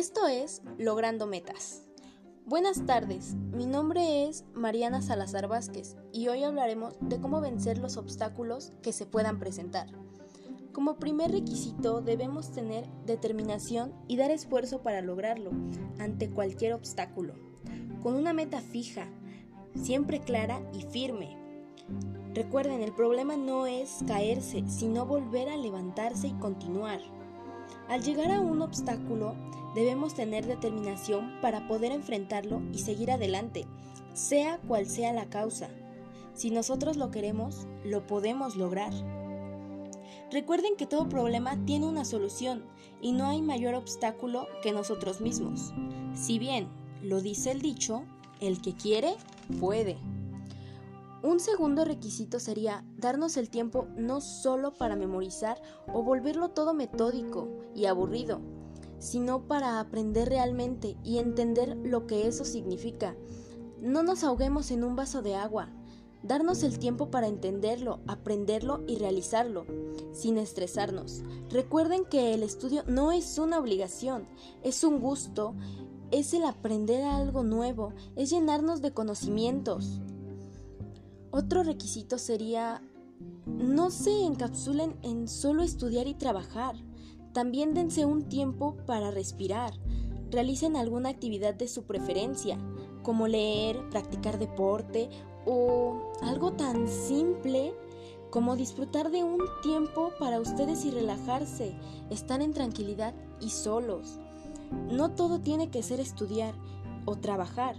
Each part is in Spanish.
Esto es Logrando Metas. Buenas tardes, mi nombre es Mariana Salazar Vázquez y hoy hablaremos de cómo vencer los obstáculos que se puedan presentar. Como primer requisito debemos tener determinación y dar esfuerzo para lograrlo ante cualquier obstáculo, con una meta fija, siempre clara y firme. Recuerden, el problema no es caerse, sino volver a levantarse y continuar. Al llegar a un obstáculo, debemos tener determinación para poder enfrentarlo y seguir adelante, sea cual sea la causa. Si nosotros lo queremos, lo podemos lograr. Recuerden que todo problema tiene una solución y no hay mayor obstáculo que nosotros mismos. Si bien lo dice el dicho, el que quiere, puede. Un segundo requisito sería darnos el tiempo no solo para memorizar o volverlo todo metódico y aburrido, sino para aprender realmente y entender lo que eso significa. No nos ahoguemos en un vaso de agua, darnos el tiempo para entenderlo, aprenderlo y realizarlo, sin estresarnos. Recuerden que el estudio no es una obligación, es un gusto, es el aprender algo nuevo, es llenarnos de conocimientos. Otro requisito sería no se encapsulen en solo estudiar y trabajar. También dense un tiempo para respirar. Realicen alguna actividad de su preferencia, como leer, practicar deporte o algo tan simple como disfrutar de un tiempo para ustedes y relajarse, estar en tranquilidad y solos. No todo tiene que ser estudiar o trabajar.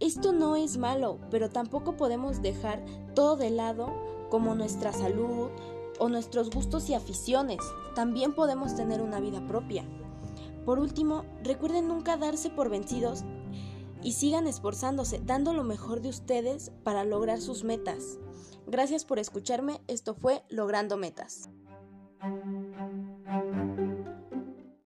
Esto no es malo, pero tampoco podemos dejar todo de lado como nuestra salud o nuestros gustos y aficiones. También podemos tener una vida propia. Por último, recuerden nunca darse por vencidos y sigan esforzándose, dando lo mejor de ustedes para lograr sus metas. Gracias por escucharme, esto fue Logrando Metas.